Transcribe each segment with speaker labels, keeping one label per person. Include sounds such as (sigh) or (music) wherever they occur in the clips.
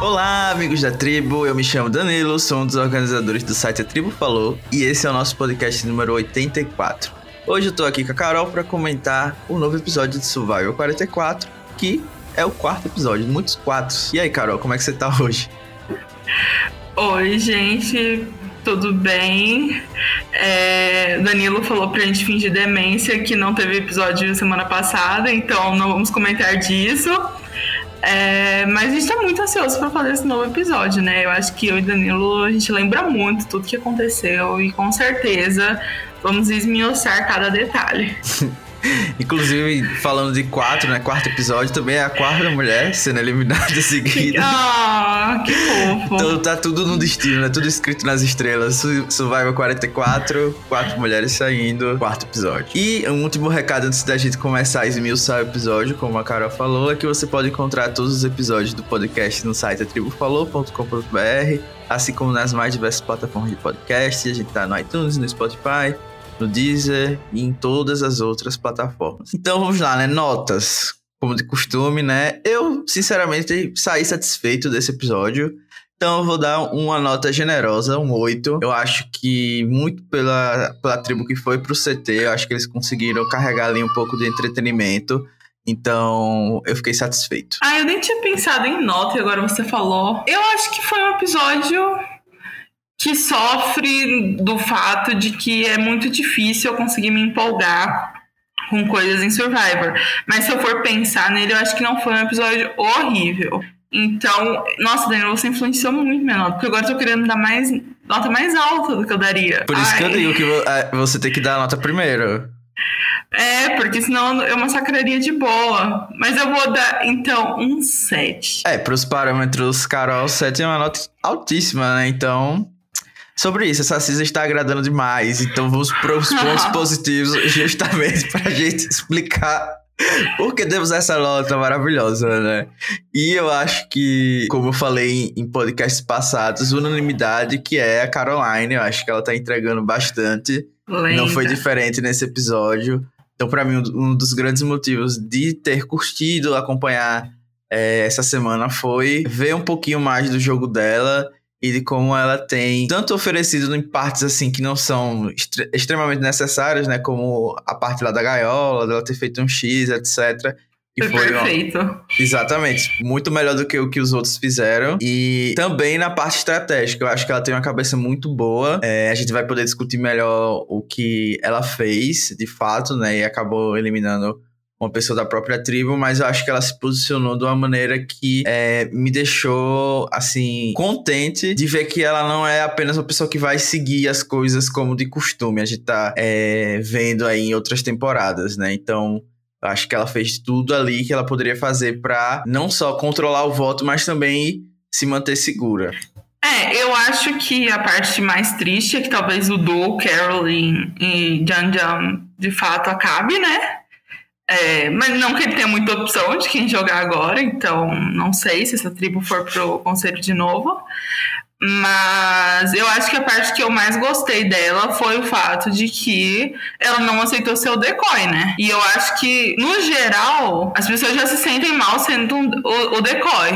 Speaker 1: Olá, amigos da tribo. Eu me chamo Danilo, sou um dos organizadores do site A Tribo Falou e esse é o nosso podcast número 84. Hoje eu tô aqui com a Carol para comentar o novo episódio de Survival 44, que é o quarto episódio, muitos quatros. E aí, Carol, como é que você tá hoje?
Speaker 2: Oi, gente, tudo bem? É, Danilo falou pra gente fingir demência que não teve episódio semana passada, então não vamos comentar disso. É, mas a gente tá muito ansioso para fazer esse novo episódio, né? Eu acho que eu e Danilo, a gente lembra muito tudo que aconteceu e com certeza vamos esmiuçar cada detalhe. (laughs) (laughs)
Speaker 1: Inclusive, falando de quatro, né? Quarto episódio também é a quarta mulher sendo eliminada (laughs) seguida.
Speaker 2: Ah, que fofo.
Speaker 1: Então tá tudo no destino, né? Tudo escrito nas estrelas. Survival 44, quatro mulheres saindo, quarto episódio. E um último recado antes da gente começar a esmiuçar o episódio, como a Carol falou, é que você pode encontrar todos os episódios do podcast no site atribufalou.com.br, assim como nas mais diversas plataformas de podcast. A gente tá no iTunes, no Spotify no Deezer e em todas as outras plataformas. Então vamos lá, né? Notas. Como de costume, né? Eu, sinceramente, saí satisfeito desse episódio. Então eu vou dar uma nota generosa, um 8. Eu acho que muito pela, pela tribo que foi pro CT, eu acho que eles conseguiram carregar ali um pouco de entretenimento. Então, eu fiquei satisfeito.
Speaker 2: Ah, eu nem tinha pensado em nota e agora você falou. Eu acho que foi um episódio que sofre do fato de que é muito difícil eu conseguir me empolgar com coisas em Survivor. Mas se eu for pensar nele, eu acho que não foi um episódio horrível. Então, nossa, Daniel, você influenciou muito minha nota, porque agora eu tô querendo dar mais nota mais alta do que eu daria.
Speaker 1: Por isso Ai. que eu digo que é, você tem que dar a nota primeiro.
Speaker 2: É, porque senão eu massacraria de boa. Mas eu vou dar, então, um 7.
Speaker 1: É, pros parâmetros Carol, 7 é uma nota altíssima, né? Então, sobre isso. Essa Cisa está agradando demais. Então vamos para os pontos (laughs) positivos, justamente para a gente explicar por que temos essa nota maravilhosa, né? E eu acho que, como eu falei em podcasts passados, unanimidade que é a Caroline. Eu acho que ela tá entregando bastante. Lenda. Não foi diferente nesse episódio. Então, para mim, um dos grandes motivos de ter curtido acompanhar é, essa semana foi ver um pouquinho mais do jogo dela e de como ela tem tanto oferecido em partes assim que não são extremamente necessárias, né, como a parte lá da gaiola, dela ter feito um X, etc.
Speaker 2: E foi, foi perfeito. Uma...
Speaker 1: Exatamente. Muito melhor do que o que os outros fizeram. E também na parte estratégica. Eu acho que ela tem uma cabeça muito boa. É, a gente vai poder discutir melhor o que ela fez, de fato, né? E acabou eliminando uma pessoa da própria tribo, mas eu acho que ela se posicionou de uma maneira que é, me deixou, assim, contente de ver que ela não é apenas uma pessoa que vai seguir as coisas como de costume. A gente tá é, vendo aí em outras temporadas, né? Então, eu acho que ela fez tudo ali que ela poderia fazer para não só controlar o voto, mas também se manter segura.
Speaker 2: É, eu acho que a parte mais triste é que talvez o duo Caroline e Jan Jan de fato acabe, né? É, mas não que ele tenha muita opção de quem jogar agora, então não sei se essa tribo for pro conselho de novo. Mas eu acho que a parte que eu mais gostei dela foi o fato de que ela não aceitou ser o decoy, né? E eu acho que, no geral, as pessoas já se sentem mal sendo um, o, o decoy.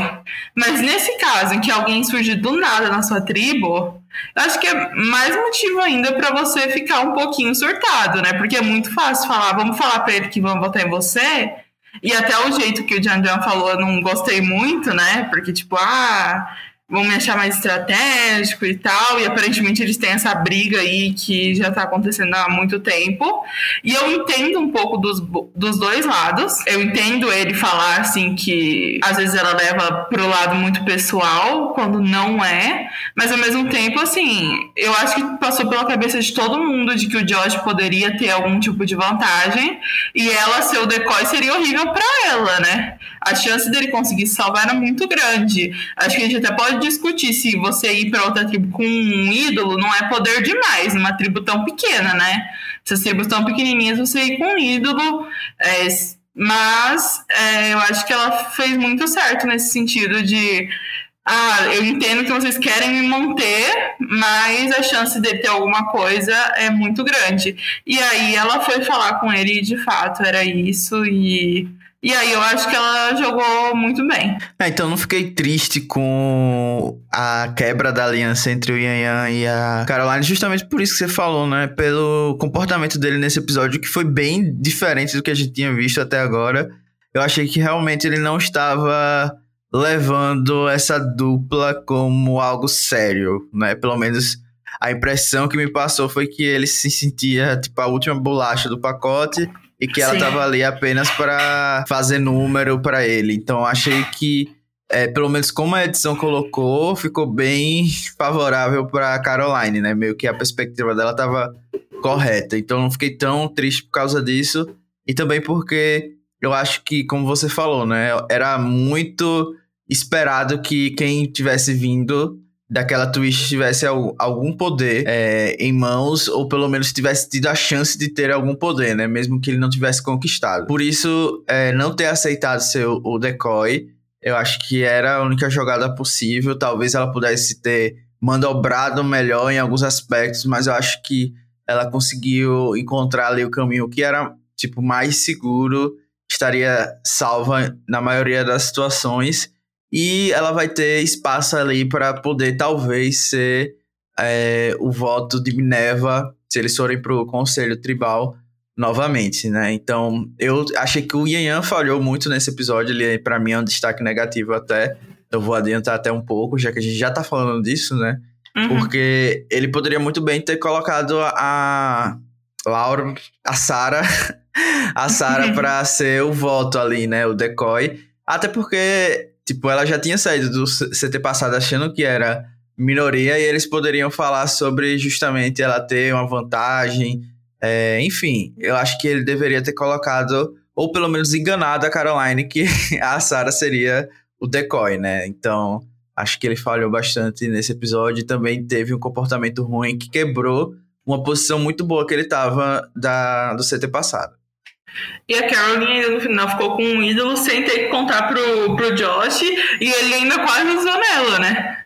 Speaker 2: Mas nesse caso, em que alguém surge do nada na sua tribo, eu acho que é mais motivo ainda para você ficar um pouquinho surtado, né? Porque é muito fácil falar, vamos falar para ele que vamos votar em você. E até o jeito que o Jan Jan falou, eu não gostei muito, né? Porque, tipo, ah, vão me achar mais estratégico e tal. E aparentemente eles têm essa briga aí que já tá acontecendo há muito tempo. E eu entendo um pouco dos, dos dois lados. Eu entendo ele falar assim que às vezes ela leva pro lado muito pessoal, quando não é. Mas ao mesmo tempo, assim, eu acho que passou pela cabeça de todo mundo de que o Josh poderia ter algum tipo de vantagem. E ela ser o decoy seria horrível para ela, né? A chance dele conseguir salvar era muito grande. Acho que a gente até pode discutir se você ir para outra tribo com um ídolo não é poder demais, numa tribo tão pequena, né? Essas tribos tão pequenininhas, você ir com um ídolo. É, mas é, eu acho que ela fez muito certo nesse sentido de. Ah, eu entendo que vocês querem me manter, mas a chance de ter alguma coisa é muito grande. E aí ela foi falar com ele e de fato era isso, e E aí eu acho que ela jogou muito bem.
Speaker 1: É, então não fiquei triste com a quebra da aliança entre o Yan Yan e a Caroline, justamente por isso que você falou, né? Pelo comportamento dele nesse episódio, que foi bem diferente do que a gente tinha visto até agora. Eu achei que realmente ele não estava levando essa dupla como algo sério, né? Pelo menos a impressão que me passou foi que ele se sentia tipo a última bolacha do pacote e que ela estava ali apenas para fazer número para ele. Então achei que é, pelo menos como a edição colocou, ficou bem favorável para Caroline, né? Meio que a perspectiva dela estava correta. Então não fiquei tão triste por causa disso e também porque eu acho que, como você falou, né, era muito esperado que quem tivesse vindo daquela Twitch tivesse algum poder é, em mãos, ou pelo menos tivesse tido a chance de ter algum poder, né? Mesmo que ele não tivesse conquistado. Por isso, é, não ter aceitado ser o, o decoy, eu acho que era a única jogada possível. Talvez ela pudesse ter mandobrado melhor em alguns aspectos, mas eu acho que ela conseguiu encontrar ali o caminho que era, tipo, mais seguro, estaria salva na maioria das situações e ela vai ter espaço ali para poder talvez ser é, o voto de Minerva se eles forem para o Conselho Tribal novamente, né? Então eu achei que o Yan Yan falhou muito nesse episódio, ele para mim é um destaque negativo até. Eu vou adiantar até um pouco, já que a gente já tá falando disso, né? Uhum. Porque ele poderia muito bem ter colocado a Laura, a Sara, (laughs) a Sara (laughs) para ser o voto ali, né? O decoy. Até porque Tipo, ela já tinha saído do CT passado achando que era minoria e eles poderiam falar sobre justamente ela ter uma vantagem. É, enfim, eu acho que ele deveria ter colocado, ou pelo menos enganado a Caroline, que (laughs) a Sarah seria o decoy, né? Então, acho que ele falhou bastante nesse episódio e também teve um comportamento ruim que quebrou uma posição muito boa que ele tava da, do CT passado.
Speaker 2: E a Caroline ainda no final ficou com um ídolo sem ter que contar pro, pro Josh e ele ainda quase usou nela, né?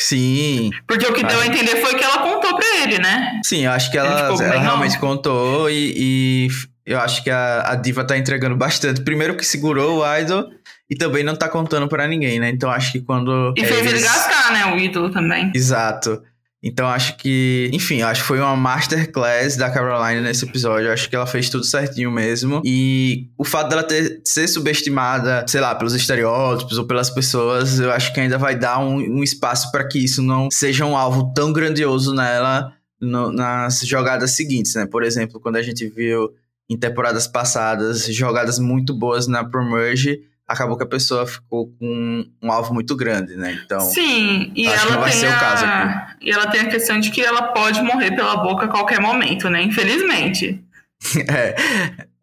Speaker 1: Sim.
Speaker 2: Porque o que deu a entender foi que ela contou pra ele, né?
Speaker 1: Sim, eu acho que ela, ela realmente contou e, e, eu acho que a, a Diva tá entregando bastante. Primeiro que segurou o idol e também não tá contando para ninguém, né? Então acho que quando.
Speaker 2: E fez eles... ele gastar, né? O ídolo também.
Speaker 1: Exato. Então acho que, enfim, acho que foi uma masterclass da Caroline nesse episódio. Acho que ela fez tudo certinho mesmo. E o fato dela ter ser subestimada, sei lá, pelos estereótipos ou pelas pessoas, eu acho que ainda vai dar um, um espaço para que isso não seja um alvo tão grandioso nela no, nas jogadas seguintes, né? Por exemplo, quando a gente viu em temporadas passadas jogadas muito boas na Promerge acabou que a pessoa ficou com um alvo muito grande, né? Então.
Speaker 2: Sim, e ela vai ser a... o caso aqui. E ela tem a questão de que ela pode morrer pela boca a qualquer momento, né? Infelizmente. (laughs)
Speaker 1: é.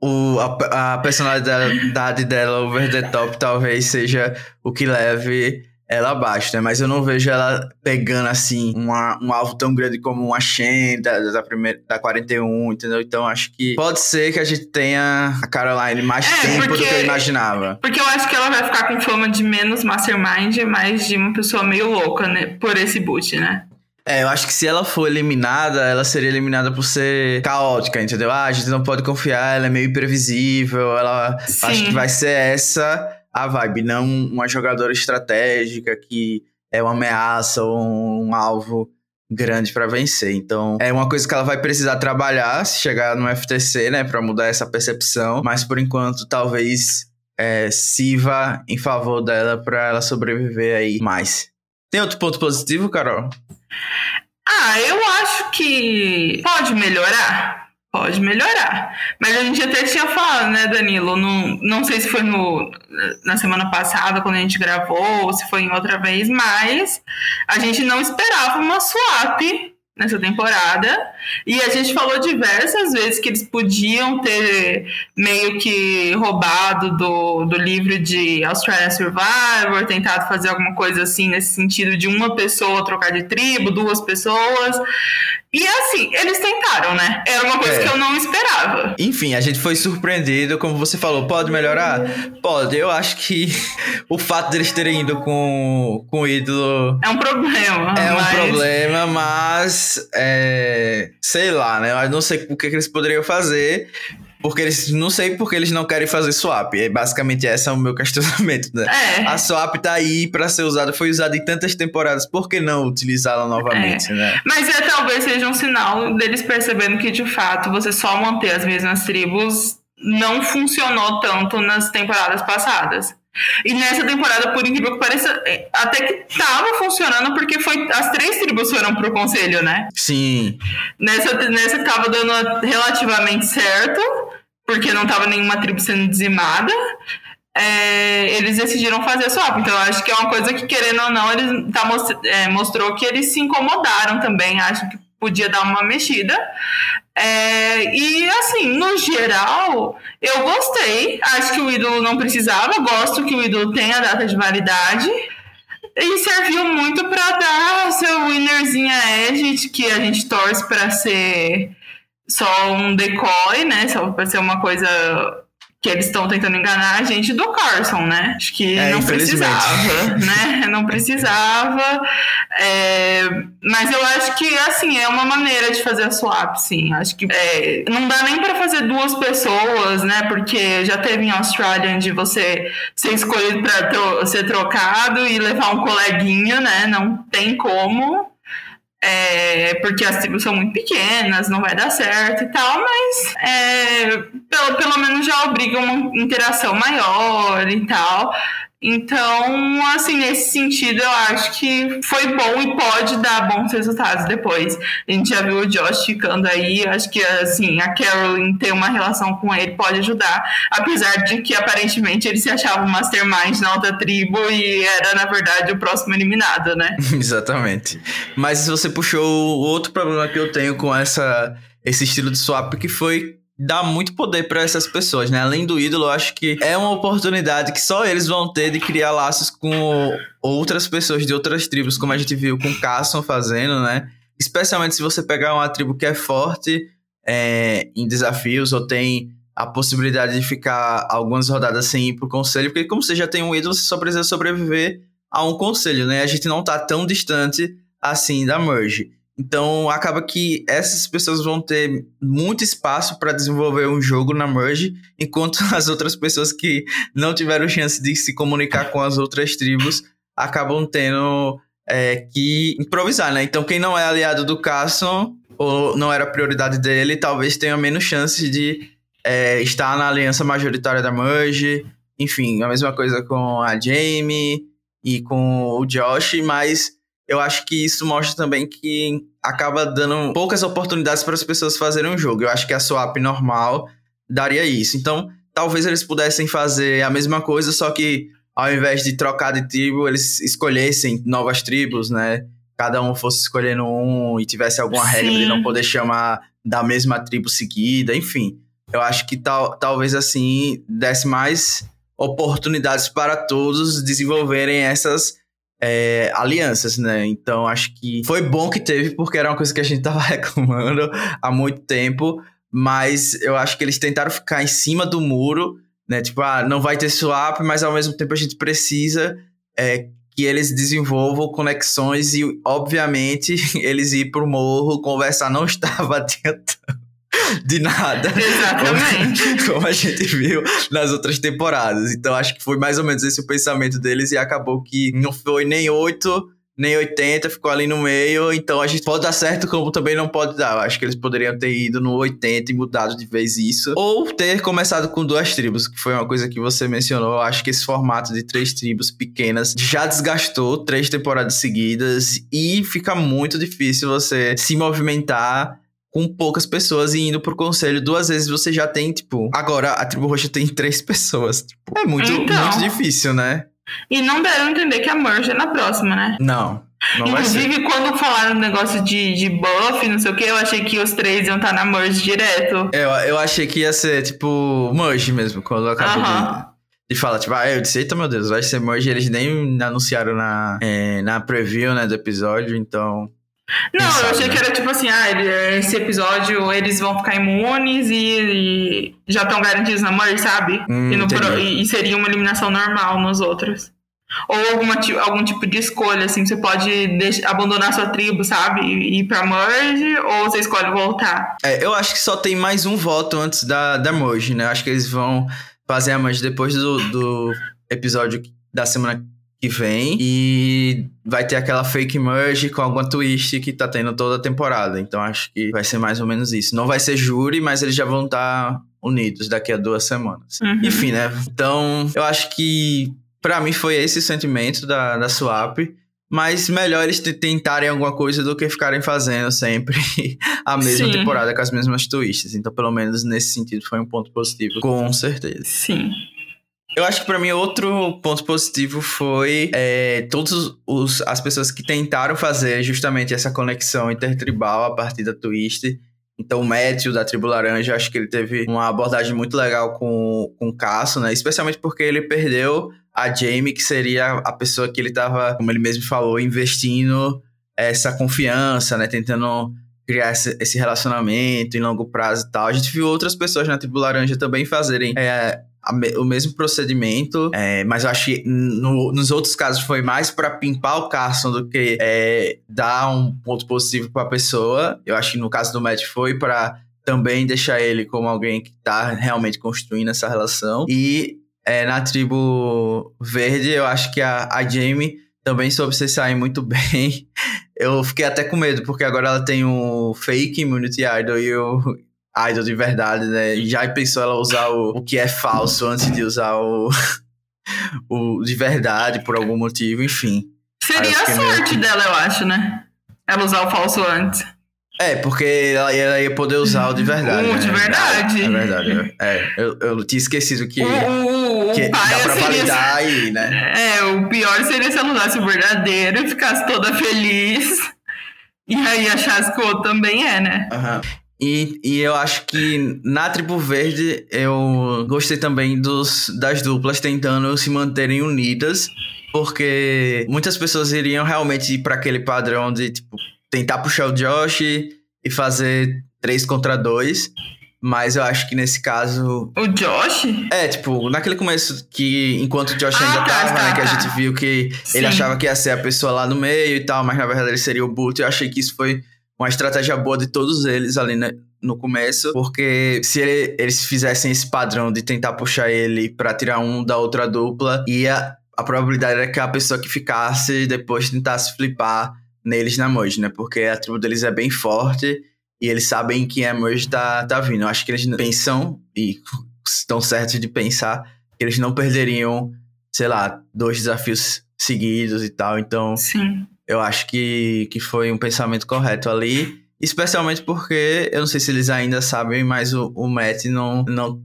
Speaker 1: O, a, a personalidade dela over the top talvez seja o que leve ela abaixo, né? Mas eu não vejo ela pegando, assim, uma, um alvo tão grande como uma Shen da, da, primeira, da 41, entendeu? Então acho que pode ser que a gente tenha a Caroline mais é, tempo porque, do que eu imaginava.
Speaker 2: Porque eu acho que ela vai ficar com fama de menos mastermind mais de uma pessoa meio louca, né? Por esse boot, né?
Speaker 1: É, eu acho que se ela for eliminada, ela seria eliminada por ser caótica, entendeu? Ah, a gente não pode confiar, ela é meio imprevisível, ela Sim. acho que vai ser essa a vibe, não uma jogadora estratégica que é uma ameaça ou um, alvo grande para vencer. Então, é uma coisa que ela vai precisar trabalhar se chegar no FTC, né, para mudar essa percepção, mas por enquanto talvez é, sirva em favor dela para ela sobreviver aí mais. Tem outro ponto positivo, Carol?
Speaker 2: Ah, eu acho que pode melhorar. Pode melhorar. Mas a gente até tinha falado, né, Danilo? Não, não sei se foi no, na semana passada, quando a gente gravou, ou se foi em outra vez, mas a gente não esperava uma swap nessa temporada. E a gente falou diversas vezes que eles podiam ter meio que roubado do, do livro de Australian Survivor, tentado fazer alguma coisa assim nesse sentido de uma pessoa trocar de tribo, duas pessoas. E assim, eles tentaram, né? Era uma coisa é. que eu não esperava.
Speaker 1: Enfim, a gente foi surpreendido, como você falou, pode melhorar? Pode. Eu acho que (laughs) o fato deles terem ido com, com o ídolo.
Speaker 2: É um problema.
Speaker 1: É mas... um problema, mas. É, sei lá, né? Eu não sei o que, que eles poderiam fazer. Porque eles não sei porque eles não querem fazer swap. É basicamente esse é o meu (laughs) questionamento, né?
Speaker 2: É.
Speaker 1: A swap tá aí para ser usada, foi usada em tantas temporadas, por que não utilizá-la novamente,
Speaker 2: É.
Speaker 1: né?
Speaker 2: Mas é talvez seja um sinal deles percebendo que de fato você só manter as mesmas tribos não funcionou tanto nas temporadas passadas. E nessa temporada, por incrível que pareça, é, até que tava funcionando porque foi as três tribos foram pro conselho, né?
Speaker 1: Sim.
Speaker 2: Nessa, nessa tava dando relativamente certo, porque não tava nenhuma tribo sendo dizimada. É, eles decidiram fazer swap. Então, acho que é uma coisa que, querendo ou não, eles tá, é, mostrou que eles se incomodaram também. Acho que podia dar uma mexida. É, e, assim, no geral, eu gostei. Acho que o ídolo não precisava. Gosto que o ídolo tenha data de validade. E serviu muito para dar seu winnerzinha Edge, que a gente torce para ser só um decoy, né? Só para ser uma coisa que eles estão tentando enganar a gente do Carson, né? Acho que
Speaker 1: É,
Speaker 2: não precisava, né? (laughs) Não precisava. É, mas eu acho que, assim, é uma maneira de fazer a swap, sim. Acho que é, não dá nem para fazer duas pessoas, né? Porque já teve em Australian de você ser escolhido para ser trocado e levar um coleguinha, né? Não tem como. É, porque as tribos são muito pequenas, não vai dar certo e tal, mas é, pelo, pelo menos já obriga uma interação maior e tal. Então, assim, nesse sentido, eu acho que foi bom e pode dar bons resultados depois. A gente já viu o Josh ficando aí, acho que, assim, a Carolyn ter uma relação com ele pode ajudar, apesar de que, aparentemente, ele se achava um mastermind na outra tribo e era, na verdade, o próximo eliminado, né? (laughs)
Speaker 1: Exatamente. Mas você puxou o outro problema que eu tenho com essa, esse estilo de swap, que foi dar muito poder para essas pessoas, né? Além do ídolo, eu acho que é uma oportunidade que só eles vão ter de criar laços com outras pessoas de outras tribos, como a gente viu com Carson fazendo, né? Especialmente se você pegar uma tribo que é forte é, em desafios ou tem a possibilidade de ficar algumas rodadas sem ir pro conselho, porque como você já tem um ídolo, você só precisa sobreviver a um conselho, né? A gente não tá tão distante assim da merge. Então acaba que essas pessoas vão ter muito espaço para desenvolver um jogo na merge, enquanto (laughs) as outras pessoas que não tiveram chance de se comunicar com as outras tribos acabam tendo é, que improvisar, né? Então quem não é aliado do Carson ou não era prioridade dele, talvez tenha menos chance de é, estar na aliança majoritária da merge. Enfim, a mesma coisa com a Jamie e com o Josh, mas eu acho que isso mostra também que acaba dando poucas oportunidades para as pessoas fazerem um jogo. Eu acho que a swap normal daria isso. Então, talvez eles pudessem fazer a mesma coisa, só que ao invés de trocar de tribo, eles escolhessem novas tribos, né? Cada um fosse escolhendo um e tivesse alguma regra de
Speaker 2: Sim.
Speaker 1: não poder chamar da mesma tribo seguida, enfim. Eu acho que tal, talvez assim desse mais oportunidades para todos desenvolverem essas é, alianças, né? Então acho que foi bom que teve, porque era uma coisa que a gente tava (laughs) reclamando há muito tempo, mas eu acho que eles tentaram ficar em cima do muro, né? Tipo, ah, não vai ter swap, mas ao mesmo tempo a gente precisa é, que eles desenvolvam conexões e, obviamente, (laughs) eles ir pro morro conversar não (laughs) estava adiantando de nada.
Speaker 2: Exatamente. (laughs)
Speaker 1: Como a gente viu nas outras temporadas. Então acho que foi mais ou menos esse o pensamento deles e acabou que não foi nem 8, nem 80, ficou ali no meio. Então a gente pode dar certo, como também não pode dar. Eu acho que eles poderiam ter ido no 80 e mudado de vez isso. Ou ter começado com duas tribos, que foi uma coisa que você mencionou. Eu acho que esse formato de três tribos pequenas já desgastou três temporadas seguidas e fica muito difícil você se movimentar com poucas pessoas e indo pro conselho duas vezes você já tem, tipo. Agora a tribo roxa tem três (laughs) pessoas. Tipo, é muito,
Speaker 2: Então.
Speaker 1: muito difícil, né?
Speaker 2: E não deram entender que a merge é na próxima, né?
Speaker 1: Não. Não.
Speaker 2: Inclusive, quando falaram no negócio de, de buff, não sei o que, eu achei que os três iam estar na merge direto.
Speaker 1: Eu, eu achei que ia ser, tipo, merge mesmo, quando eu acabei
Speaker 2: Aham.
Speaker 1: de, de falar. Tipo, ah, eu disse, eita meu Deus, vai ser merge. Eles nem anunciaram na, é, na preview, né, do episódio, então.
Speaker 2: Não, eu achei
Speaker 1: né?
Speaker 2: que era tipo assim, ah, esse episódio eles vão ficar imunes e, e já estão garantidos na merge, sabe?
Speaker 1: Hum,
Speaker 2: e, pro- e- e seria uma eliminação normal nos outros. Ou alguma, algum tipo de escolha, assim, você pode deixar, abandonar sua tribo, sabe? E ir pra merge, ou você escolhe voltar?
Speaker 1: É, eu acho que só tem mais um voto antes da, da merge, né? Acho que eles vão fazer a merge depois do, do episódio da semana que vem e vai ter aquela fake merge com alguma twist que tá tendo toda a temporada. Então acho que vai ser mais ou menos isso. Não vai ser júri, mas eles já vão estar tá unidos daqui a duas semanas. Uhum. Enfim, né? Então eu acho que para mim foi esse o sentimento da, da swap. Mas melhor eles tentarem alguma coisa do que ficarem fazendo sempre (laughs) a mesma Sim. temporada com as mesmas twists. Então, pelo menos nesse sentido, foi um ponto positivo, com certeza.
Speaker 2: Sim.
Speaker 1: Eu acho que para mim outro ponto positivo foi é, todas as pessoas que tentaram fazer justamente essa conexão intertribal a partir da Twist. Então o Matthew da Tribo Laranja, acho que ele teve uma abordagem muito legal com, com o Casso, né? Especialmente porque ele perdeu a Jamie, que seria a pessoa que ele estava, como ele mesmo falou, investindo essa confiança, né? Tentando criar esse, relacionamento em longo prazo e tal. A gente viu outras pessoas na Tribo Laranja também fazerem é, o mesmo procedimento, é, mas eu acho que no, nos outros casos foi mais para pimpar o Carson do que é, dar um ponto positivo para a pessoa. Eu acho que no caso do Matt foi para também deixar ele como alguém que está realmente construindo essa relação. E é, na tribo verde, eu acho que a, a Jamie também soube se sair muito (laughs) bem. Eu fiquei até com medo, porque agora ela tem o fake Immunity Idol e eu, idol de verdade, né? Já pensou ela usar o, o que é falso antes de usar o, (laughs) o de verdade por algum motivo, enfim.
Speaker 2: Seria a sorte que... dela, eu acho, né? Ela usar o falso antes.
Speaker 1: É, porque ela, ela ia poder usar o de verdade.
Speaker 2: O né? de verdade.
Speaker 1: É, verdade. É, eu, eu tinha esquecido que,
Speaker 2: o, o,
Speaker 1: que
Speaker 2: o
Speaker 1: dá pra validar aí, né?
Speaker 2: É, o pior seria se ela usasse o verdadeiro e ficasse toda feliz. E aí achasse que o outro também é, né?
Speaker 1: Uhum. E, e eu acho que na Tribo Verde eu gostei também dos, das duplas tentando se manterem unidas, porque muitas pessoas iriam realmente ir para aquele padrão de tipo, tentar puxar o Josh e fazer três contra dois. Mas eu acho que nesse caso.
Speaker 2: O Josh?
Speaker 1: É, tipo, naquele começo que, enquanto o Josh ah, ainda tá, tava, tá, né? Tá. Que a tá. gente viu que Sim. ele achava que ia ser a pessoa lá no meio e tal, mas na verdade ele seria o Boot. Eu achei que isso foi uma estratégia boa de todos eles ali né, no começo, porque se ele, eles fizessem esse padrão de tentar puxar ele para tirar um da outra dupla, ia a probabilidade era que a pessoa que ficasse depois tentasse flipar neles na merge, né? Porque a tribo deles é bem forte e eles sabem que a merge tá, tá vindo. Eu acho que eles pensam e (laughs) estão certos de pensar que eles não perderiam, sei lá, dois desafios seguidos e tal. Então,
Speaker 2: Sim
Speaker 1: eu acho que, que foi um pensamento correto ali. Especialmente porque, eu não sei se eles ainda sabem, mas o, o Matt não. não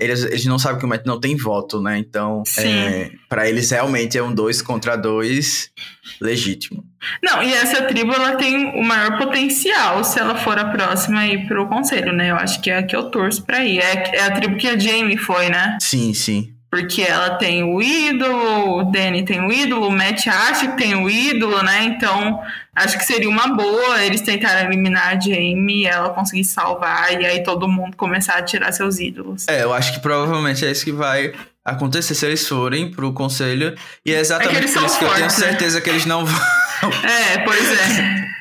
Speaker 1: eles, eles não sabem que o Matt não tem voto, né? Então, é, para eles realmente é um dois contra dois legítimo.
Speaker 2: Não, e essa tribo ela tem o maior potencial se ela for a próxima aí pro conselho, né? Eu acho que é a que eu torço pra ir. É, é a tribo que a Jamie foi, né?
Speaker 1: Sim, sim.
Speaker 2: Porque ela tem o ídolo, o Danny tem o ídolo, o Matt acha que tem o ídolo, né? Então, acho que seria uma boa eles tentarem eliminar a Jamie, ela conseguir salvar e aí todo mundo começar a tirar seus ídolos.
Speaker 1: É, eu acho que provavelmente é isso que vai acontecer se eles forem pro conselho. E é exatamente é por isso que eu tenho né? certeza que eles não vão.
Speaker 2: É, pois é. (laughs)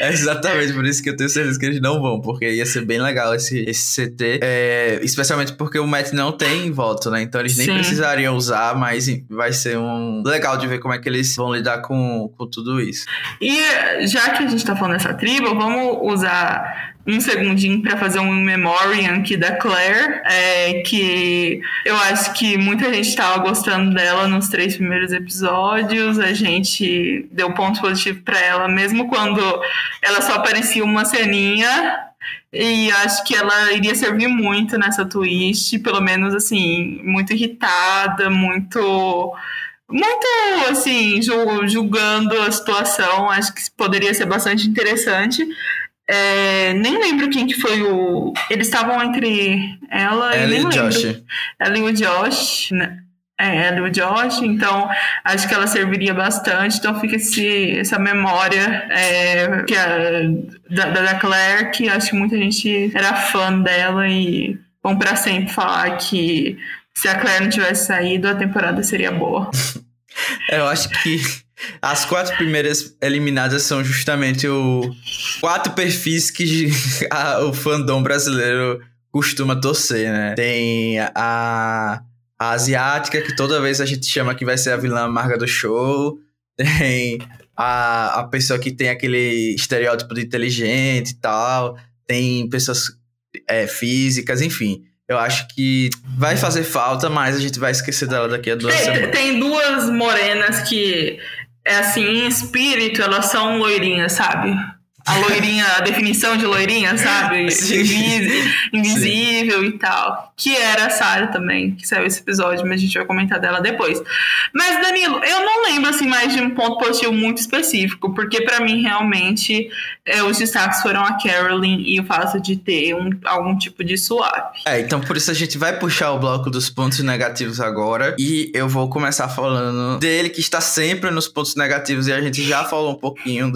Speaker 1: É exatamente por isso que eu tenho certeza que eles não vão, porque ia ser bem legal esse, esse CT. É, especialmente porque o Matt não tem voto, né? Então eles nem Sim. precisariam usar, mas vai ser um legal de ver como é que eles vão lidar com, com tudo isso.
Speaker 2: E já que a gente tá falando dessa tribo, vamos usar um segundinho para fazer um memoriam aqui da Claire, é, que eu acho que muita gente estava gostando dela nos três primeiros episódios. A gente deu ponto positivo para ela, mesmo quando ela só aparecia uma ceninha. E acho que ela iria servir muito nessa twist, pelo menos assim, muito irritada, muito muito assim, julgando a situação, acho que poderia ser bastante interessante. É, nem lembro quem que foi o. Eles estavam entre ela,
Speaker 1: ela
Speaker 2: e
Speaker 1: o Josh.
Speaker 2: Ela e o Josh, né? É, ela e o Josh, então acho que ela serviria bastante. Então fica esse, essa memória é, que a, da, da Claire, que acho que muita gente era fã dela e vão para sempre falar que se a Claire não tivesse saído, a temporada seria boa. (laughs)
Speaker 1: Eu acho que as quatro primeiras eliminadas são justamente o quatro perfis que (laughs) a, o fandom brasileiro costuma torcer, né? Tem a, a asiática, que toda vez a gente chama que vai ser a vilã amarga do show. (laughs) Tem a, a pessoa que tem aquele estereótipo de inteligente e tal. Tem pessoas é, físicas, enfim. Eu acho que vai fazer falta, mas a gente vai esquecer dela daqui a duas
Speaker 2: tem,
Speaker 1: semanas.
Speaker 2: Tem duas morenas que, é assim, em espírito, elas são loirinhas, sabe? A loirinha, a definição de loirinha, sabe? (laughs) Invisível, invisível Sim. e tal. Que era a Sarah também, que saiu esse episódio, mas a gente vai comentar dela depois. Mas, Danilo, eu não lembro assim mais de um ponto positivo muito específico, porque para mim realmente é, os destaques foram a Carolyn e o fato de ter um, algum tipo de swap.
Speaker 1: É, então por isso a gente vai puxar o bloco dos pontos negativos agora. E eu vou começar falando dele, que está sempre nos pontos negativos, e a gente já falou um pouquinho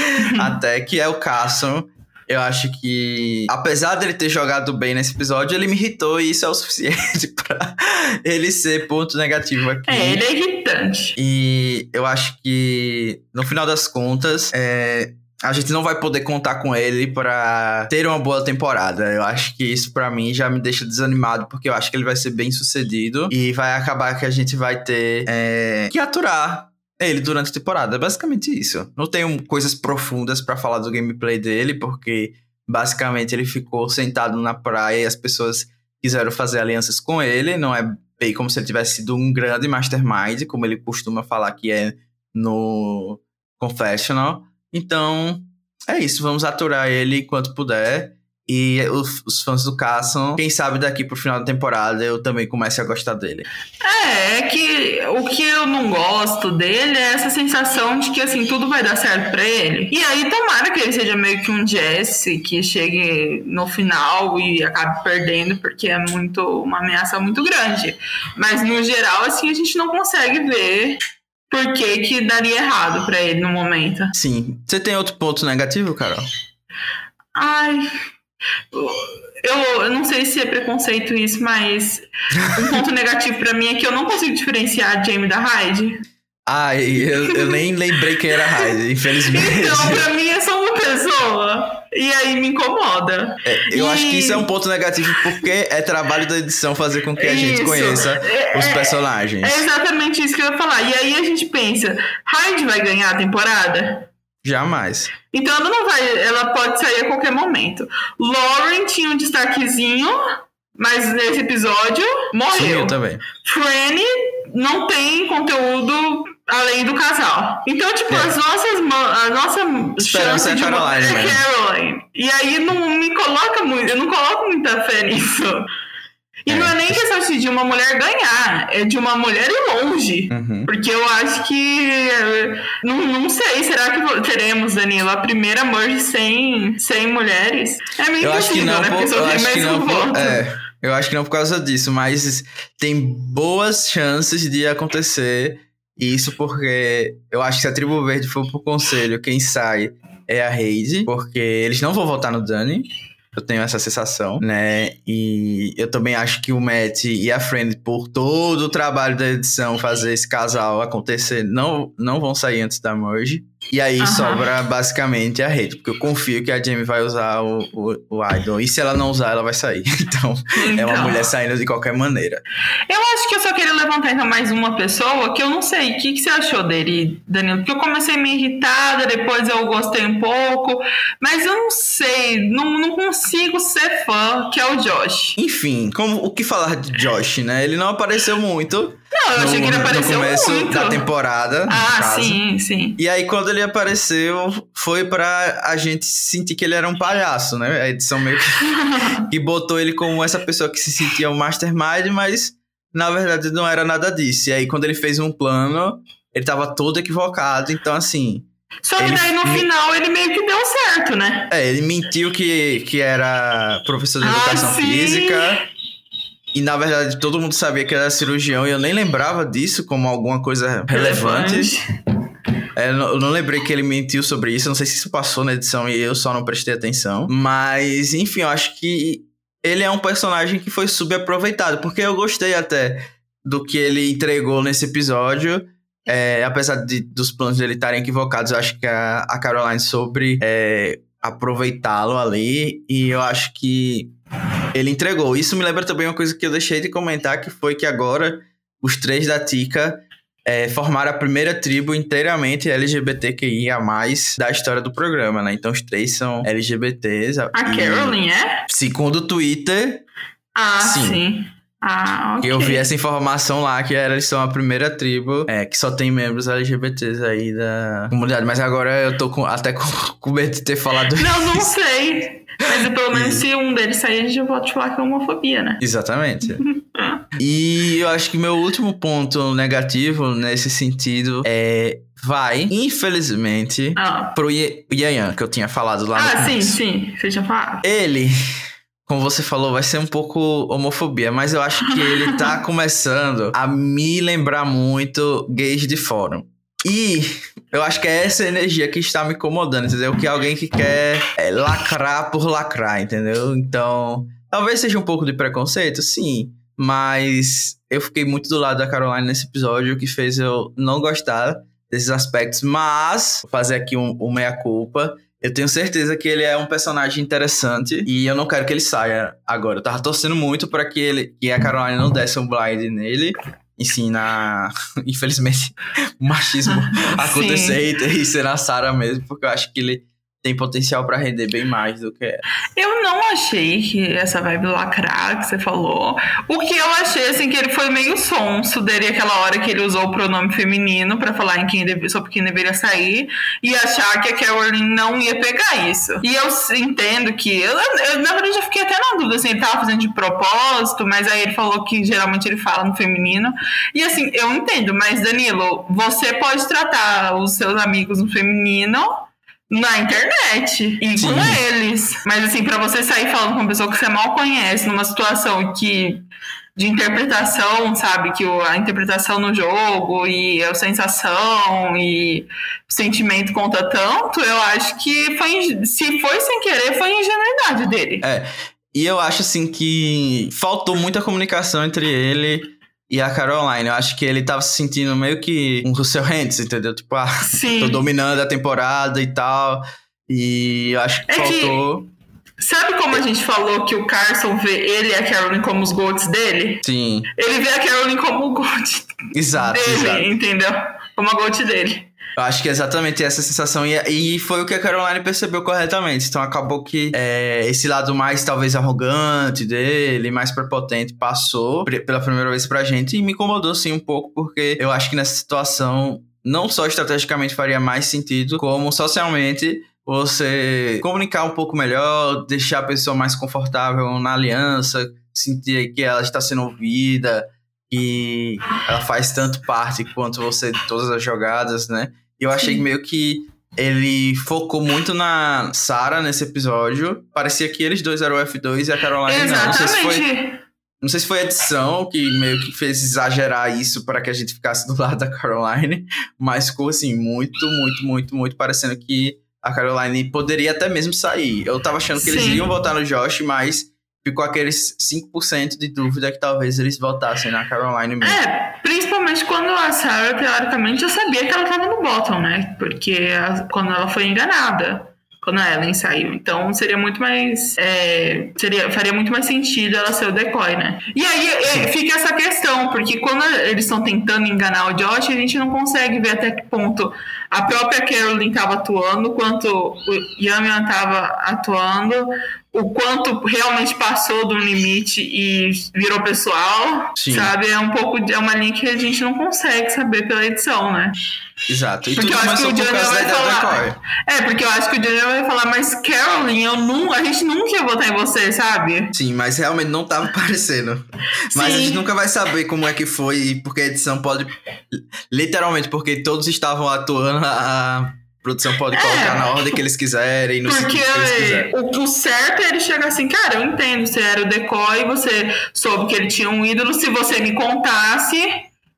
Speaker 1: (laughs) até que é o Carson. Eu acho que, apesar dele ter jogado bem nesse episódio, ele me irritou e isso é o suficiente (laughs) pra ele ser ponto negativo aqui.
Speaker 2: É, ele é irritante.
Speaker 1: E eu acho que, no final das contas, é, a gente não vai poder contar com ele para ter uma boa temporada. Eu acho que isso para mim já me deixa desanimado, porque eu acho que ele vai ser bem sucedido e vai acabar que a gente vai ter é, que aturar ele durante a temporada. É basicamente isso. Não tenho coisas profundas para falar do gameplay dele, porque basicamente ele ficou sentado na praia e as pessoas quiseram fazer alianças com ele. Não é bem como se ele tivesse sido um grande mastermind, como ele costuma falar que é no Confessional. Então, é isso. Vamos aturar ele enquanto puder. E os, os, fãs do Carson, quem sabe daqui pro final da temporada eu também comece a gostar dele.
Speaker 2: É, é que o que eu não gosto dele é essa sensação de que assim, tudo vai dar certo para ele. E aí tomara que ele seja meio que um Jesse que chegue no final e acabe perdendo, porque é muito uma ameaça muito grande. Mas no geral, assim, a gente não consegue ver por que, que daria errado para ele no momento.
Speaker 1: Sim. Você tem outro ponto negativo, Carol?
Speaker 2: Ai, eu, eu não sei se é preconceito isso, mas um ponto (laughs) negativo para mim é que eu não consigo diferenciar a Jamie da Hyde.
Speaker 1: Ai, eu, eu nem lembrei quem era Hyde, infelizmente.
Speaker 2: Então, pra mim é só uma pessoa. E aí me incomoda.
Speaker 1: É, eu e... acho que isso é um ponto negativo porque é trabalho da edição fazer com que a isso. gente conheça é, os personagens.
Speaker 2: É exatamente isso que eu ia falar. E aí a gente pensa, Hyde vai ganhar a temporada?
Speaker 1: Jamais.
Speaker 2: Então ela não vai, ela pode sair a qualquer momento. Lauren tinha um destaquezinho, mas nesse episódio morreu. Sumiu
Speaker 1: também.
Speaker 2: Franny não tem conteúdo além do casal. Então, tipo, é. as nossas a nossa
Speaker 1: Esperança chance é Caroline,
Speaker 2: é Caroline. E aí não me coloca muito, eu não coloco muita fé nisso. E é. não é nem questão de uma mulher ganhar, é de uma mulher ir longe. Uhum. Porque eu acho que. Não, não sei, será que teremos, Danilo, a primeira merge sem, sem mulheres? É meio
Speaker 1: eu acho que não, né? Porque só tem mais um voto. É, eu acho que não por causa disso, mas tem boas chances de acontecer. Isso porque eu acho que se a Tribo Verde for pro conselho, quem sai é a Reide, porque eles não vão votar no Dani. Eu tenho essa sensação, né? E eu também acho que o Matt e a Friend, por todo o trabalho da edição, fazer esse casal acontecer, não, não vão sair antes da merge. E aí sobra basicamente a rede, porque eu confio que a Jamie vai usar o, o, o Idol. E se ela não usar, ela vai sair. Então, (laughs) então, é uma então. mulher saindo de qualquer maneira.
Speaker 2: Eu acho que eu só queria levantar então mais uma pessoa que eu não sei. O que, que você achou dele, Danilo? Porque eu comecei meio irritada, depois eu gostei um pouco. Mas eu não sei, não, não consigo ser fã, que é o Josh.
Speaker 1: Enfim, como o que falar de Josh, né? Ele não apareceu muito.
Speaker 2: Não, eu no, achei que ele apareceu
Speaker 1: no começo
Speaker 2: muito.
Speaker 1: da temporada.
Speaker 2: Ah, sim, sim.
Speaker 1: E aí, quando ele apareceu, foi pra a gente sentir que ele era um palhaço, né? A edição meio que, (laughs) botou ele como essa pessoa que se sentia um mastermind, mas na verdade não era nada disso. E aí, quando ele fez um plano, ele tava todo equivocado. Então, assim.
Speaker 2: Só que daí no final ele meio que deu certo, né?
Speaker 1: É, ele mentiu que, que era professor de ah, educação ah, física. E na verdade todo mundo sabia que era cirurgião e eu nem lembrava disso como alguma coisa relevante. É, eu não lembrei que ele mentiu sobre isso. Não sei se isso passou na edição e eu só não prestei atenção. Mas, enfim, eu acho que ele é um personagem que foi subaproveitado. Porque eu gostei até do que ele entregou nesse episódio. é, apesar de, dos planos dele estarem equivocados, eu acho que a, a Caroline sobre é, aproveitá-lo ali. E eu acho que ele entregou. Isso me lembra também uma coisa que eu deixei de comentar, que foi que agora os três da Tika é, formaram a primeira tribo inteiramente LGBTQIA+, da história do programa, né? Então os três são LGBTs.
Speaker 2: A Caroline é?
Speaker 1: Segundo o Twitter...
Speaker 2: Ah, sim. sim. Ah, ok.
Speaker 1: Eu vi essa informação lá, que eles são a primeira tribo é, que só tem membros LGBTs aí da comunidade. Mas agora eu tô com, até com, (laughs) com medo de ter falado
Speaker 2: Não, isso. não sei. Mas pelo (laughs) menos se um deles sair, a gente pode falar que é homofobia, né?
Speaker 1: Exatamente. (laughs) e eu acho que meu último ponto negativo nesse sentido é vai, infelizmente, ah. pro Yayan, que eu tinha falado lá
Speaker 2: ah, no Ah, sim, sim. Você já falou.
Speaker 1: Ele como você falou, vai ser um pouco homofobia, mas eu acho que ele tá (laughs) começando a me lembrar muito gays de fórum. E eu acho que é essa energia que está me incomodando, entendeu? Que é alguém que quer é, lacrar por lacrar, entendeu? Então, talvez seja um pouco de preconceito, sim. Mas eu fiquei muito do lado da Caroline nesse episódio, o que fez eu não gostar desses aspectos. Mas, vou fazer aqui um, um meia-culpa. Eu tenho certeza que ele é um personagem interessante e eu não quero que ele saia agora. Eu tava torcendo muito para que ele que a Caroline não desse um blind nele. Ensina, (laughs) infelizmente, o (laughs) machismo (laughs) acontecer e, e ser na Sarah mesmo, porque eu acho que ele tem potencial para render bem mais do que
Speaker 2: Eu não achei que essa vibe lacrar que você falou. O que eu achei, assim, que ele foi meio sonso dele aquela hora que ele usou o pronome feminino para falar em quem deve, sobre quem deveria sair e achar que a Caroline não ia pegar isso. E eu entendo que. Eu, eu, na verdade, eu fiquei até na dúvida, assim, ele tava fazendo de propósito, mas aí ele falou que geralmente ele fala no feminino. E assim, eu entendo, mas Danilo, você pode tratar os seus amigos no feminino na internet e Sim. com eles. Mas assim, para você sair falando com uma pessoa que você mal conhece numa situação que de interpretação, sabe, que a interpretação no jogo e a sensação e o sentimento conta tanto, eu acho que foi se foi sem querer, foi ingenuidade dele.
Speaker 1: É. E eu acho assim que faltou muita comunicação entre ele e a Caroline. Eu acho que ele tava se sentindo meio que um Russell Hands, entendeu? Tipo, ah, Sim. tô dominando a temporada e tal. E eu acho que é faltou. Que...
Speaker 2: Sabe como a gente falou que o Carson vê ele e a Caroline como os goats dele?
Speaker 1: Sim.
Speaker 2: Ele vê a Caroline como o goat
Speaker 1: exato,
Speaker 2: dele,
Speaker 1: exato.
Speaker 2: entendeu? Como a goat dele.
Speaker 1: Eu acho que é exatamente essa sensação. E, e foi o que a Caroline percebeu corretamente. Então acabou que é, esse lado mais talvez arrogante dele, mais prepotente, passou pela primeira vez pra gente e me incomodou sim um pouco, porque eu acho que nessa situação, não só estrategicamente faria mais sentido, como socialmente você comunicar um pouco melhor, deixar a pessoa mais confortável na aliança, sentir que ela está sendo ouvida, que ela faz tanto parte quanto você de todas as jogadas, né? E eu achei meio que ele focou muito na Sarah nesse episódio. Parecia que eles dois eram o F2 e a Caroline
Speaker 2: Exatamente. não.
Speaker 1: Não sei se foi. Não sei se foi a edição que meio que fez exagerar isso para que a gente ficasse do lado da Caroline, mas ficou assim, muito, muito, muito, muito parecendo que a Caroline poderia até mesmo sair. Eu tava achando que Sim. eles iriam votar no Josh, mas ficou aqueles 5% de dúvida que talvez eles votassem na Caroline mesmo.
Speaker 2: É, principalmente quando a Sarah, teoricamente, já sabia que ela estava no bottom, né? Porque a, quando ela foi enganada. Quando a Ellen saiu. Então seria muito mais. É, seria, faria muito mais sentido ela ser o decoy, né? E aí é, fica essa questão, porque quando eles estão tentando enganar o Josh, a gente não consegue ver até que ponto a própria Carolyn estava atuando, quanto o Yamian estava atuando, o quanto realmente passou do limite e virou pessoal, Sim. sabe? É um pouco é uma linha que a gente não consegue saber pela edição, né?
Speaker 1: Exato. E
Speaker 2: porque eu acho que o
Speaker 1: Daniel
Speaker 2: vai falar. É, porque eu acho que o Daniel vai falar, mas Carolyn, eu não, a gente nunca ia votar em você, sabe?
Speaker 1: Sim, mas realmente não tava (laughs) aparecendo. Mas Sim. a gente nunca vai saber como é que foi, porque a edição pode. Literalmente, porque todos estavam atuando a produção pode colocar é, na ordem que eles quiserem, no
Speaker 2: porque
Speaker 1: que eles quiserem.
Speaker 2: O, o certo é ele chegar assim, cara, eu entendo, você era o decoy, você soube que ele tinha um ídolo, se você me contasse,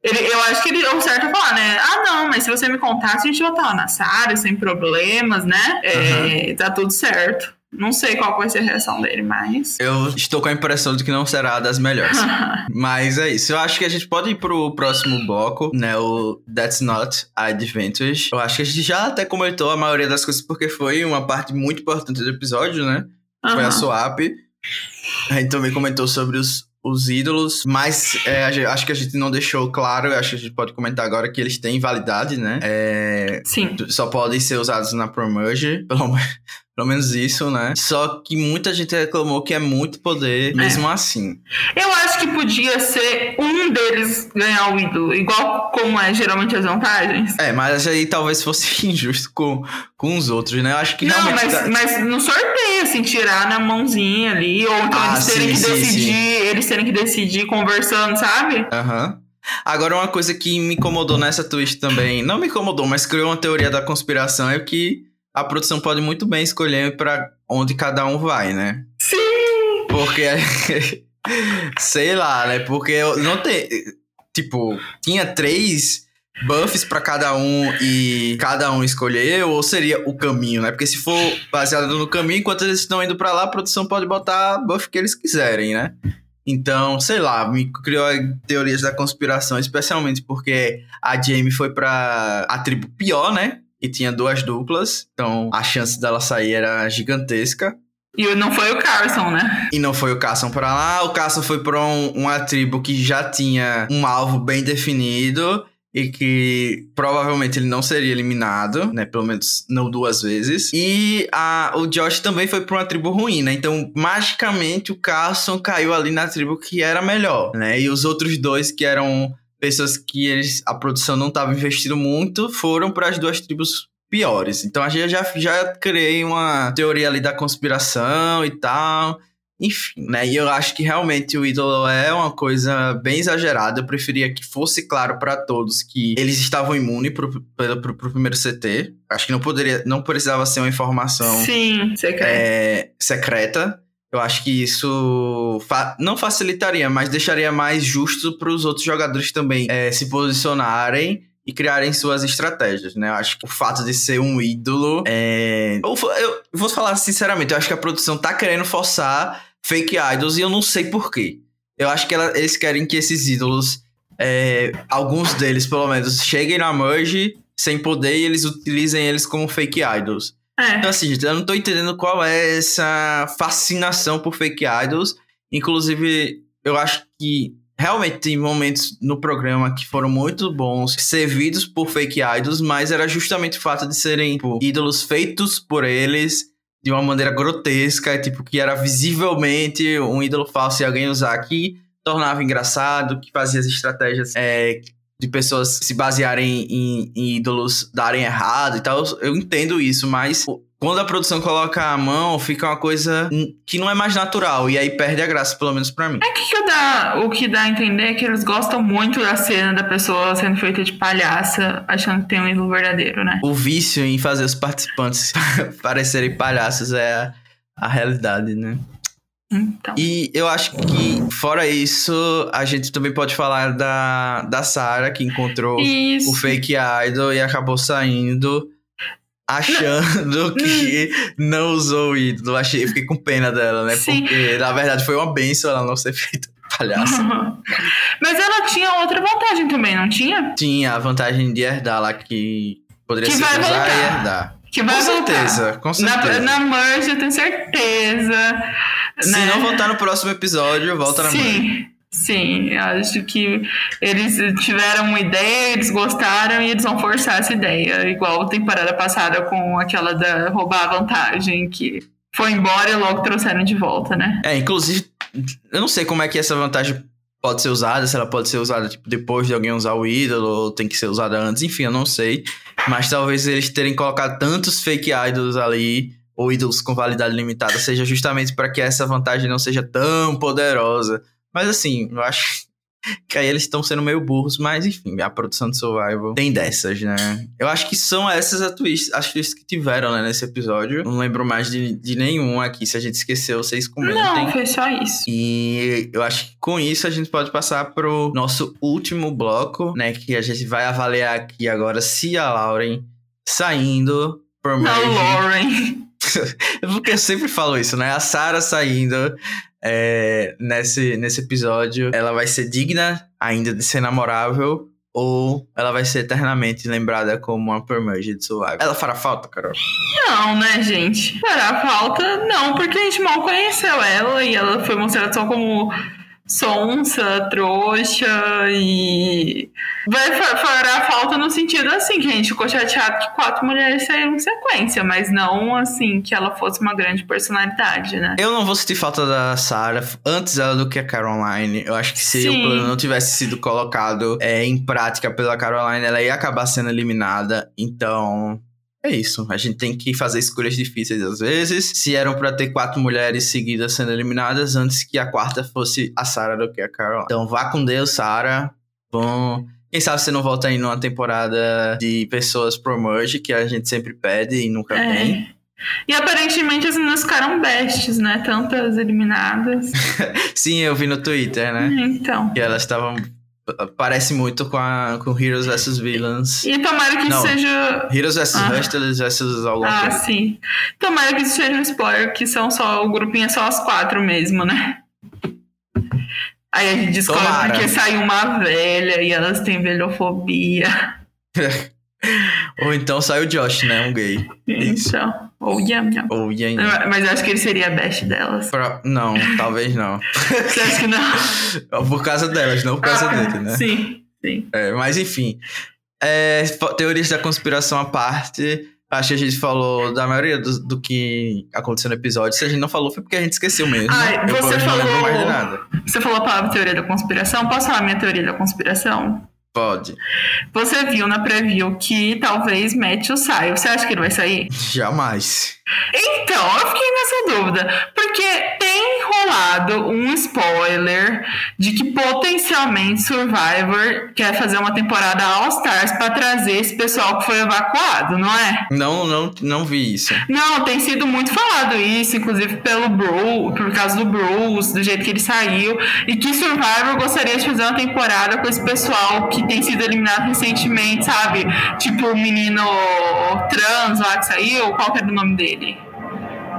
Speaker 2: ele, eu acho que ele, o certo é falar, né? Ah, não, mas se você me contasse, a gente voltava na Sara, sem problemas, né? É, uhum. Tá tudo certo. Não sei qual vai ser a reação dele, mas.
Speaker 1: Eu estou com a impressão de que não será das melhores. (laughs) mas é isso. Eu acho que a gente pode ir pro próximo bloco, né? O That's Not Advantage. Eu acho que a gente já até comentou a maioria das coisas, porque foi uma parte muito importante do episódio, né? Foi a swap. A gente também comentou sobre os, os ídolos, mas é, acho que a gente não deixou claro, acho que a gente pode comentar agora que eles têm validade, né? É,
Speaker 2: Sim.
Speaker 1: Só podem ser usados na Promerge, pelo menos. Pelo menos isso, né? Só que muita gente reclamou que é muito poder, mesmo é. assim.
Speaker 2: Eu acho que podia ser um deles ganhar o ídolo, igual como é geralmente as vantagens.
Speaker 1: É, mas aí talvez fosse (laughs) injusto com, com os outros, né? Eu acho que
Speaker 2: Não,
Speaker 1: realmente.
Speaker 2: Mas, tá... mas no sorteio, assim, tirar na mãozinha ali, ou então ah, eles terem sim, que sim, decidir, sim. eles terem que decidir conversando, sabe?
Speaker 1: Aham. Uhum. Agora, uma coisa que me incomodou nessa twist também, não me incomodou, mas criou uma teoria da conspiração, é que a produção pode muito bem escolher para onde cada um vai, né?
Speaker 2: Sim!
Speaker 1: Porque. (laughs) sei lá, né? Porque não tem. Tipo, tinha três buffs para cada um e cada um escolher, ou seria o caminho, né? Porque se for baseado no caminho, enquanto eles estão indo para lá, a produção pode botar buff que eles quiserem, né? Então, sei lá, me criou teorias da conspiração, especialmente porque a Jamie foi pra a tribo pior, né? E tinha duas duplas, então a chance dela sair era gigantesca.
Speaker 2: E não foi o Carson, né?
Speaker 1: E não foi o Carson para lá. O Carson foi para um, uma tribo que já tinha um alvo bem definido e que provavelmente ele não seria eliminado, né? Pelo menos não duas vezes. E a, o Josh também foi para uma tribo ruim, né? Então, magicamente, o Carson caiu ali na tribo que era melhor, né? E os outros dois que eram pessoas que eles, a produção não estava investindo muito foram para as duas tribos piores. Então a gente já, já criei uma teoria ali da conspiração e tal. Enfim, né? E eu acho que realmente o ídolo é uma coisa bem exagerada. Eu preferia que fosse claro para todos que eles estavam imunes pro, pro, pro, pro, primeiro CT. Acho que não poderia, não precisava ser uma informação
Speaker 2: Sim, secreta.
Speaker 1: É, secreta. Eu acho que isso fa não facilitaria, mas deixaria mais justo para os outros jogadores também é, se posicionarem e criarem suas estratégias, né? Eu acho que o fato de ser um ídolo é... Eu, eu vou falar sinceramente, eu acho que a produção tá querendo forçar fake idols e eu não sei porquê. Eu acho que ela, eles querem que esses ídolos, é, alguns deles pelo menos, cheguem na merge sem poder e eles utilizem eles como fake idols.
Speaker 2: É.
Speaker 1: Então, assim, gente, eu não tô entendendo qual é essa fascinação por fake idols. Inclusive, eu acho que realmente tem momentos no programa que foram muito bons, servidos por fake idols, mas era justamente o fato de serem tipo, ídolos feitos por eles de uma maneira grotesca, tipo, que era visivelmente um ídolo falso e alguém usar que tornava engraçado, que fazia as estratégias é, de pessoas se basearem em, em, ídolos darem errado e tal. Eu entendo isso, mas quando a produção coloca a mão, fica uma coisa que não é mais natural. E aí perde a graça, pelo menos para mim.
Speaker 2: É que, dá, o que dá a entender é que eles gostam muito da cena da pessoa sendo feita de palhaça, achando que tem um ídolo verdadeiro, né?
Speaker 1: O vício em fazer os participantes (laughs) parecerem palhaços é a, a realidade, né?
Speaker 2: Então.
Speaker 1: E eu acho que, fora isso, a gente também pode falar da, da Sarah, que encontrou
Speaker 2: isso.
Speaker 1: o fake idol e acabou saindo achando não. que não usou o ídolo. Achei, fiquei com pena dela, né?
Speaker 2: Sim.
Speaker 1: Porque, na verdade, foi uma benção ela não ser (laughs) feita palhaça.
Speaker 2: Mas ela tinha outra vantagem também, não tinha?
Speaker 1: Tinha a vantagem de herdar lá, que poderia
Speaker 2: que
Speaker 1: ser
Speaker 2: usar
Speaker 1: voltar. e herdar.
Speaker 2: Que vai
Speaker 1: com certeza,
Speaker 2: voltar.
Speaker 1: com certeza.
Speaker 2: Na, na merge, eu tenho certeza.
Speaker 1: Se
Speaker 2: né?
Speaker 1: não voltar no próximo episódio, volta na
Speaker 2: Sim. Sim, acho que eles tiveram uma ideia, eles gostaram e eles vão forçar essa ideia. Igual a temporada passada com aquela da roubar a vantagem, que foi embora e logo trouxeram de volta, né?
Speaker 1: É, inclusive, eu não sei como é que essa vantagem pode ser usada, se ela pode ser usada tipo, depois de alguém usar o ídolo, ou tem que ser usada antes, enfim, eu não sei. Mas talvez eles terem colocado tantos fake idols ali, ou ídolos com validade limitada, seja justamente para que essa vantagem não seja tão poderosa. Mas assim, eu acho (laughs) que aí eles estão sendo meio burros, mas enfim, a produção de Survival tem dessas, né? Eu acho que são essas as twists, as twists que tiveram, né, nesse episódio. Não lembro mais de, de nenhum aqui. Se a gente esqueceu, vocês comentem.
Speaker 2: Não, foi só isso.
Speaker 1: E eu acho que com isso a gente pode passar pro nosso último bloco, né? Que a gente vai avaliar aqui agora se a Lauren saindo por
Speaker 2: Não. Lauren. (laughs)
Speaker 1: Porque eu sempre falo isso, né? A Sarah saindo é, nesse, nesse episódio, ela vai ser digna ainda de ser namorável ou ela vai ser eternamente lembrada como uma Permerged Survivor? Ela fará falta, Carol?
Speaker 2: Não, né, gente? Fará falta, não, porque a gente mal conheceu ela e ela foi mostrada só como sonsa, trouxa e vai fará falta no sentido assim que a gente ficou chateado que quatro mulheres saíram em sequência, mas não assim que ela fosse uma grande personalidade, né?
Speaker 1: Eu não vou sentir falta da Sarah antes ela do que a Caroline. Eu acho que se Sim. o plano não tivesse sido colocado é, em prática pela Caroline, ela ia acabar sendo eliminada. Então, é isso. A gente tem que fazer escolhas difíceis às vezes. Se eram para ter quatro mulheres seguidas sendo eliminadas, antes que a quarta fosse a Sarah do que a Carol. Então vá com Deus, Sarah. Bom. Quem sabe você não volta aí numa temporada de pessoas pro merge, que a gente sempre pede e nunca é. tem.
Speaker 2: E aparentemente as meninas ficaram bestes, né? Tantas eliminadas. (laughs)
Speaker 1: Sim, eu vi no Twitter, né?
Speaker 2: Então.
Speaker 1: Que elas estavam Parece muito com, a, com Heroes vs Villains.
Speaker 2: E tomara que
Speaker 1: Não,
Speaker 2: seja.
Speaker 1: Heroes vs ah. Hustlers vs alguma
Speaker 2: ah,
Speaker 1: coisa.
Speaker 2: Ah, sim. Tomara que isso seja um spoiler, que são só. O grupinho é só as quatro mesmo, né? Aí a gente descobre tomara. porque saiu uma velha e elas têm velhofobia. (laughs)
Speaker 1: Ou então sai o Josh, né? Um gay.
Speaker 2: Então. Ou Yam Yam.
Speaker 1: Ou Yam
Speaker 2: Yam. Mas eu acho que ele seria a best delas.
Speaker 1: Pra... Não, (laughs) talvez não.
Speaker 2: Você acha que não? (laughs)
Speaker 1: Por causa delas, não por causa ah, dele, né?
Speaker 2: Sim, sim.
Speaker 1: É, mas enfim. É, teorias da conspiração à parte. Acho que a gente falou da maioria do, do, que aconteceu no episódio. Se a gente não falou, foi porque a gente esqueceu mesmo.
Speaker 2: Ai, você falou. Você falou a palavra teoria da conspiração. Posso falar a minha teoria da conspiração?
Speaker 1: Pode.
Speaker 2: Você viu na preview que talvez Matthew saia. Você acha que ele vai sair?
Speaker 1: Jamais.
Speaker 2: Então, eu fiquei nessa dúvida. Porque tem rolado um spoiler de que potencialmente Survivor quer fazer uma temporada All Stars para trazer esse pessoal que foi evacuado, não é?
Speaker 1: Não, não, não vi isso.
Speaker 2: Não, tem sido muito falado isso, inclusive pelo Bruce, por causa do Bruce, do jeito que ele saiu, e que Survivor gostaria de fazer uma temporada com esse pessoal que tem sido eliminado recentemente, sabe? Tipo o menino trans lá que saiu, qual que era o nome dele?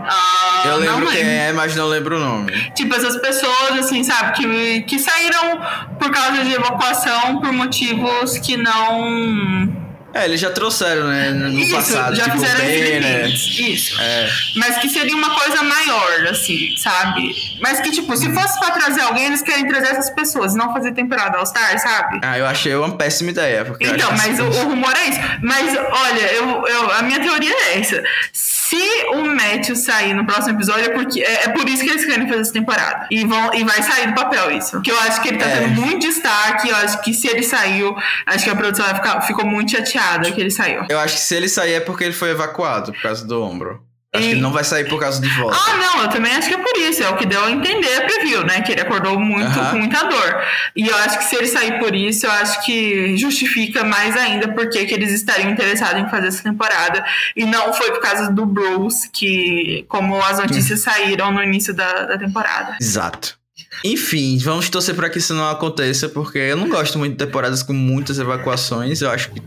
Speaker 1: Ah, eu lembro quem é, mas não lembro o nome.
Speaker 2: Tipo, essas pessoas, assim, sabe, que, que saíram por causa de evacuação por motivos que não
Speaker 1: é, eles já trouxeram, né? No
Speaker 2: Isso,
Speaker 1: passado,
Speaker 2: já
Speaker 1: tipo,
Speaker 2: fizeram
Speaker 1: bem,
Speaker 2: né? Isso. É. Mas que seria uma coisa maior, assim, sabe? Mas que, tipo, se fosse pra trazer alguém, eles querem trazer essas pessoas, não fazer temporada All Star, sabe?
Speaker 1: Ah, eu achei uma péssima ideia. Porque
Speaker 2: então, mas o, o, rumor é isso. Mas, olha, eu, eu, a minha teoria é essa. Se o Matthew sair no próximo episódio, é, porque, é, é, por isso que eles querem fazer essa temporada. E, vão, e vai sair do papel isso. Que eu acho que ele tá é. tendo muito destaque. Eu acho que se ele saiu, acho que a produção vai ficar, ficou muito chateada que ele saiu.
Speaker 1: Eu acho que se ele sair é porque ele foi evacuado por causa do ombro. Acho que ele não vai sair por causa de volta.
Speaker 2: Ah, não, eu também acho que é por isso. É o que deu a entender a preview, né? Que ele acordou muito com muita dor. E eu acho que se ele sair por isso, eu acho que justifica mais ainda porque que eles estariam interessados em fazer essa temporada. E não foi por causa do Bruce, que, como as notícias saíram no início da, da temporada.
Speaker 1: Exato. Enfim, vamos torcer para que isso não aconteça, porque eu não gosto muito de temporadas com muitas evacuações. Eu acho que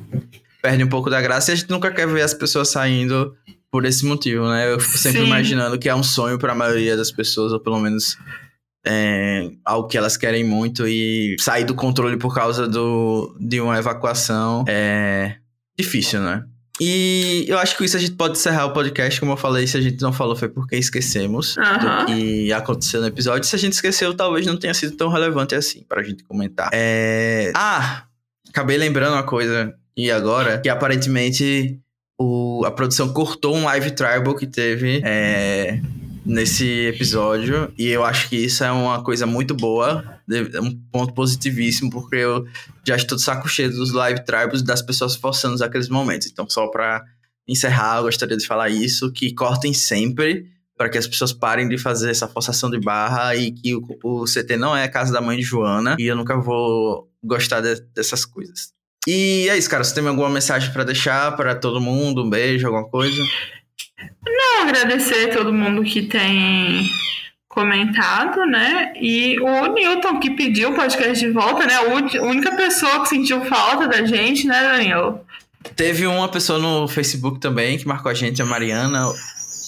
Speaker 1: perde um pouco da graça e a gente nunca quer ver as pessoas saindo por esse motivo, né? Eu fico sempre Sim. imaginando que é um sonho para a maioria das pessoas, ou pelo menos é, algo que elas querem muito e sair do controle por causa do, de uma evacuação é difícil, né? E eu acho que isso a gente pode encerrar o podcast. Como eu falei, se a gente não falou foi porque esquecemos uhum. do que aconteceu no episódio. Se a gente esqueceu, talvez não tenha sido tão relevante assim pra gente comentar. É... Ah, acabei lembrando uma coisa e agora, que aparentemente o, a produção cortou um live tribal que teve é, nesse episódio. E eu acho que isso é uma coisa muito boa, um ponto positivíssimo, porque eu já estou de saco cheio dos live tribals das pessoas forçando aqueles momentos. Então, só para encerrar, eu gostaria de falar isso, que cortem sempre para que as pessoas parem de fazer essa forçação de barra e que o, o CT não é a casa da mãe de Joana e eu nunca vou gostar de, dessas coisas. E é isso, cara. Você tem alguma mensagem para deixar para todo mundo? Um beijo, alguma coisa?
Speaker 2: Não, agradecer a todo mundo que tem comentado, né? E o Newton que pediu o podcast de volta, né? A única pessoa que sentiu falta da gente, né, Daniel?
Speaker 1: Teve uma pessoa no Facebook também que marcou a gente, a Mariana.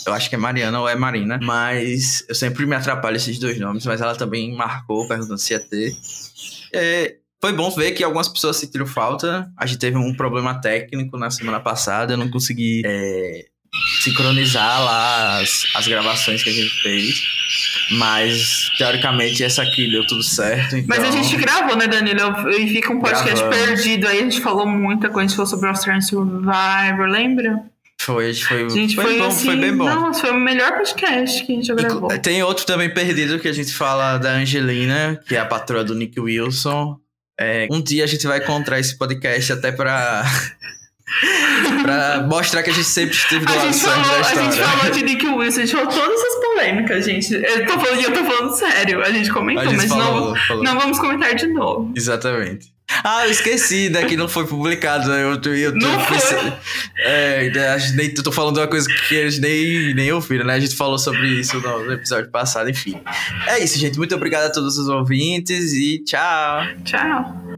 Speaker 1: Eu acho que é Mariana ou é Marina. Mas eu sempre me atrapalho esses dois nomes. Mas ela também marcou perguntando se ia ter. É, foi bom ver que algumas pessoas sentiram falta. A gente teve um problema técnico na semana passada. Eu não consegui é, sincronizar lá as, as gravações que a gente fez. Mas, teoricamente, essa aqui deu tudo certo. Então...
Speaker 2: Mas a gente gravou, né, Danilo? E fica um podcast Gravamos. perdido. Aí a gente falou muita coisa, a gente falou sobre o Australian Survivor, lembra?
Speaker 1: Foi, foi, gente, foi, foi, bom, assim, foi bem bom.
Speaker 2: Nossa, foi o melhor podcast que a gente já gravou.
Speaker 1: Tem outro também perdido que a gente fala da Angelina, que é a patroa do Nick Wilson. É, um dia a gente vai encontrar esse podcast até pra (laughs) pra mostrar que a gente sempre esteve do lado certo da história.
Speaker 2: A gente falou de Nick Wilson, a gente falou todas as polêmicas, gente. Eu tô falando, eu tô falando sério. A gente comentou, a gente mas falou, não, falou. não vamos comentar de novo.
Speaker 1: Exatamente. Ah, eu esqueci, né? Que não foi publicado no YouTube. YouTube
Speaker 2: não foi.
Speaker 1: É, a gente nem, tô falando de uma coisa que eles nem, nem ouviram, né? A gente falou sobre isso no episódio passado, enfim. É isso, gente. Muito obrigado a todos os ouvintes e tchau.
Speaker 2: Tchau.